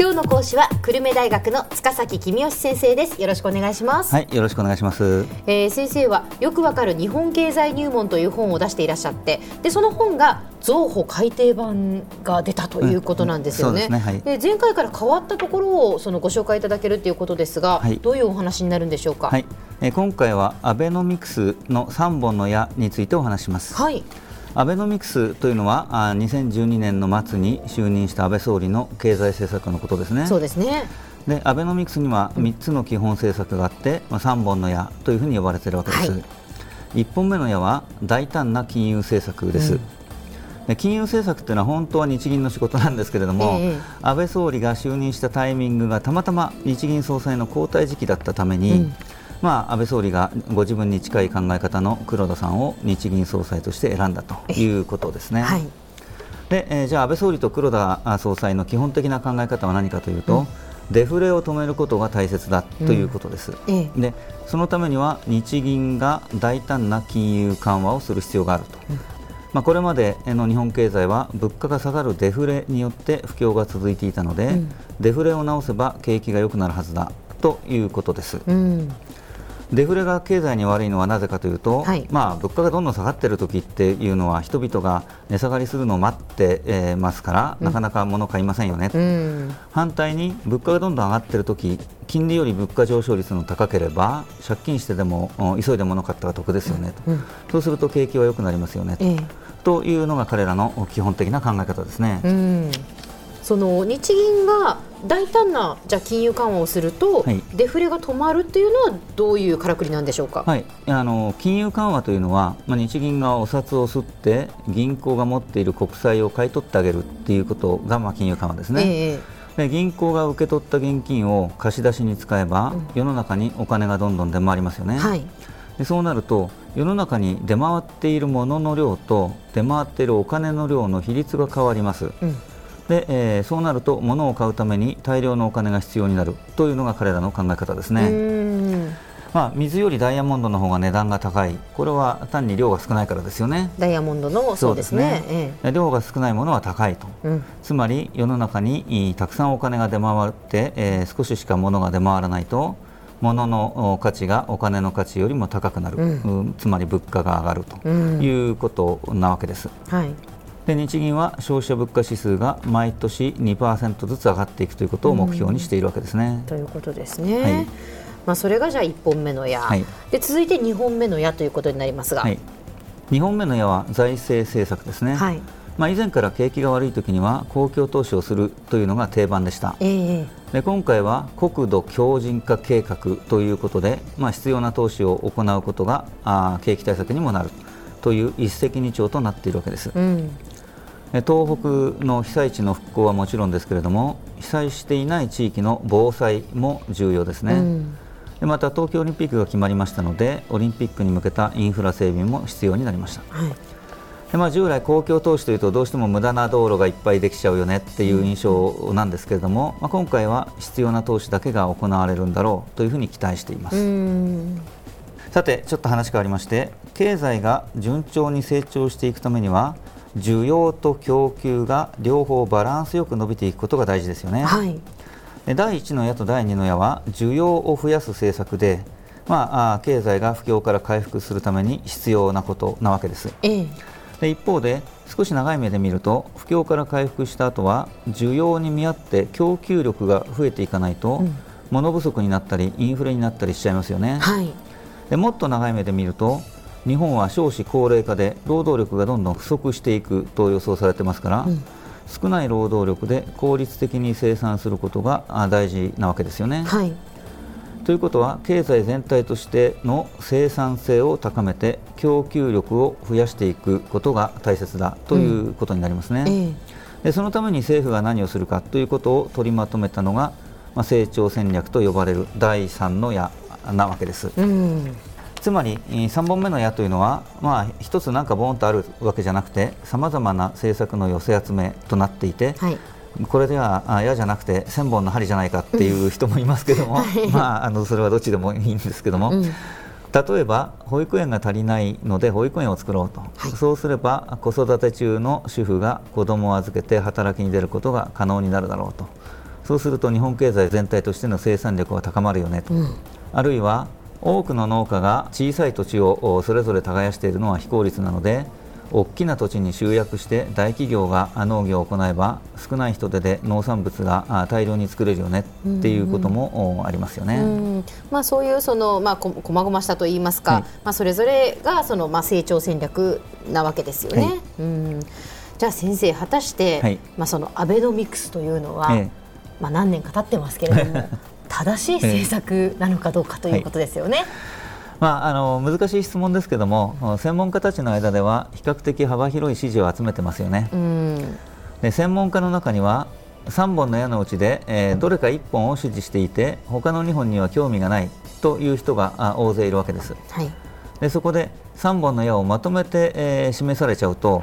今日の講師は久留米大学の塚崎君吉先生ですよろしくお願いしますはいよろしくお願いします、えー、先生はよくわかる日本経済入門という本を出していらっしゃってでその本が増補改訂版が出たということなんですよね。うん、で、ねはい、前回から変わったところをそのご紹介いただけるということですが、はい、どういうお話になるんでしょうか？はい、えー、今回はアベノミクスの3本の矢についてお話します。はい。アベノミクスというのはあ2012年の末に就任した安倍総理の経済政策のことですね。そうですね。でアベノミクスには3つの基本政策があって、まあ、3本の矢というふうに呼ばれているわけです、はい、1本目の矢は大胆な金融政策です、うん。で金融政策というのは本当は日銀の仕事なんですけれども、えー、安倍総理が就任したタイミングがたまたま日銀総裁の交代時期だったために、うんまあ、安倍総理がご自分に近い考え方の黒田さんを日銀総裁として選んだということですね。はい、でえー、じゃあ安倍総理と黒田総裁の基本的な考え方は何かというと、うん、デフレを止めることが大切だということです、うん、でそのためには日銀が大胆な金融緩和をする必要があると、うん、まあ、これまでの日本経済は物価が下がるデフレによって不況が続いていたので、デフレを直せば景気が良くなるはずだということです。デフレが経済に悪いのはなぜかというと、はい、まあ、物価がどんどん下がっている時っていうのは人々が値下がりするのを待って、えー、ますから、うん、なかなか物買いませんよね、うん、反対に物価がどんどん上がっている時金利より物価上昇率の高ければ借金してでも急いで物買ったら得ですよねと、うん、そうすると景気は良くなりますよねと。えー、というのが彼らの基本的な考え方ですね。その日銀が大胆なじゃ金融緩和をすると、はい、デフレが止まるっていうのはどういうからくりなんでしょうか、はい、あの金融緩和というのは、まあ、日銀がお札を吸って銀行が持っている国債を買い取ってあげるっていうことが、まあ、金融緩和ですね。えーで銀行が受け取った現金を貸し出しに使えば、うん、世の中にお金がどんどん出回りますよね、はい、でそうなると世の中に出回っているものの量と出回っているお金の量の比率が変わります、うんで、えー、そうなると物を買うために大量のお金が必要になるというのが彼らの考え方ですね。まあ、水よりダイヤモンドの方が値段が高い、これは単に量が少ないからですよね。ダイヤモンドのそうですね。すね。ええ、量が少ないものは高いと、うん、つまり世の中にたくさんお金が出回って、えー、少ししか物が出回らないと、物の価値がお金の価値よりも高くなる、うん、つまり物価が上がるということなわけです。はいで日銀は消費者物価指数が毎年2%ずつ上がっていくということを目標にしているわけですね。ということですね。はい、まあ、それがじゃあ1本目の矢、はい、で続いて2本目の矢ということになりますが、はい、2本目の矢は財政政策ですね。はい。まあ、以前から景気が悪い時には公共投資をするというのが定番でした、えー、で今回は国土強靭化計画ということで、まあ、必要な投資を行うことがあ景気対策にもなるという一石二鳥となっているわけです。うん東北の被災地の復興はもちろんですけれども被災していない地域の防災も重要ですね、うん、また東京オリンピックが決まりましたのでオリンピックに向けたインフラ整備も必要になりました、はい、でまあ、従来公共投資というとどうしても無駄な道路がいっぱいできちゃうよねっていう印象なんですけれども、まあ、今回は必要な投資だけが行われるんだろうというふうに期待しています。さてちょっと話変わりまして経済が順調に成長していくためには需要と供給が両方バランスよく伸びていくことが大事ですよね。はい、第1の矢と第2の矢は需要を増やす政策で、まあ、経済が不況から回復するために必要なことなわけです。ええ、で一方で少し長い目で見ると不況から回復した後は需要に見合って供給力が増えていかないと、うん、物不足になったりインフレになったりしちゃいますよね。はい、でもっと長い目で見ると日本は少子高齢化で労働力がどんどん不足していくと予想されてますから、うん、少ない労働力で効率的に生産することが大事なわけですよね。はい、ということは経済全体としての生産性を高めて供給力を増やしていくことが大切だということになりますね。うんえー、でそのために政府が何をするかということを取りまとめたのが、まあ、成長戦略と呼ばれる第3の矢なわけです。うんつまり3本目の矢というのは、まあ、一つなんかボーンとあるわけじゃなくてさまざまな政策の寄せ集めとなっていて、はい、これでは矢じゃなくて1000本の針じゃないかっていう人もいますけども、はい、まあ、あのそれはどっちでもいいんですけども。うん。例えば保育園が足りないので保育園を作ろうと、はい、そうすれば子育て中の主婦が子供を預けて働きに出ることが可能になるだろうと。そうすると日本経済全体としての生産力は高まるよねと、うん、あるいは多くの農家が小さい土地をそれぞれ耕しているのは非効率なので大きな土地に集約して大企業が農業を行えば少ない人手で農産物が大量に作れるよねっていうこともありますよね。うん。うん、まあ、そういうその、まあ、こまごましたといいますか、はい、まあ、それぞれがその、まあ、成長戦略なわけですよね。はい、うん。じゃあ先生果たして、はい、まあ、そのアベノミクスというのは、ええ、まあ、何年か経ってますけれども 正しい政策なのかどうかということですよね。まあ、あの難しい質問ですけども専門家たちの間では比較的幅広い支持を集めてますよね。で専門家の中には3本の矢のうちで、えー、どれか1本を支持していて他の2本には興味がないという人が大勢いるわけです。はい、でそこで3本の矢をまとめて、えー、示されちゃうと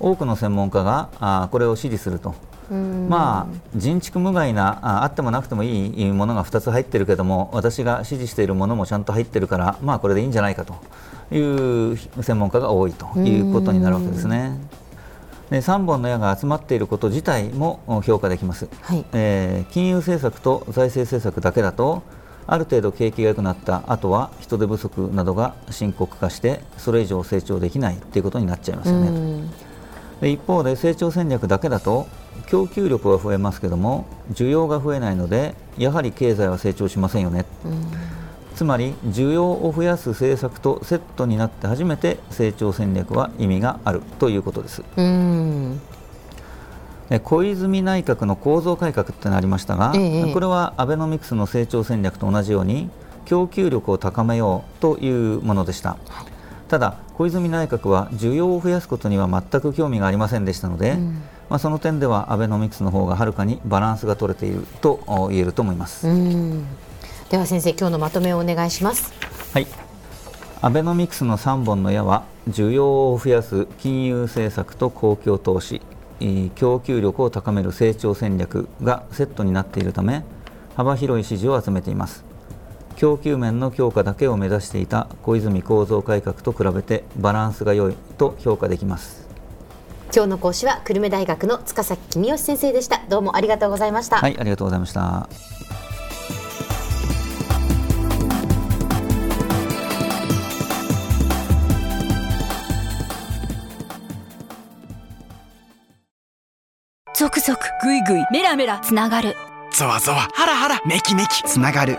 多くの専門家があこれを支持するとまあ、人畜無害なあってもなくてもいいものが2つ入ってるけども私が支持しているものもちゃんと入ってるから、まあ、これでいいんじゃないかという専門家が多いということになるわけですね。で3本の矢が集まっていること自体も評価できます、はい、えー、金融政策と財政政策だけだとある程度景気が良くなった後は人手不足などが深刻化してそれ以上成長できないということになっちゃいますよね。で一方で成長戦略だけだと供給力は増えますけども需要が増えないのでやはり経済は成長しませんよね、うん、つまり需要を増やす政策とセットになって初めて成長戦略は意味がある。ということです。うん。小泉内閣の構造改革ってなりましたが、ええ、これはアベノミクスの成長戦略と同じように供給力を高めようというものでした。はい。ただ小泉内閣は需要を増やすことには全く興味がありませんでしたので、うん、まあ、その点ではアベノミクスの方がはるかにバランスが取れていると言えると思います、では先生今日のまとめをお願いします。はい。アベノミクスの3本の矢は需要を増やす金融政策と公共投資供給力を高める成長戦略がセットになっているため幅広い支持を集めています。供給面の強化だけを目指していた小泉構造改革と比べてバランスが良いと評価できます今日の講師は久留米大学の塚崎君吉先生でした。どうもありがとうございました。はいありがとうございました。ゾクゾクぐいぐいメラメラつながる。ゾワゾワハラハラメキメキつながる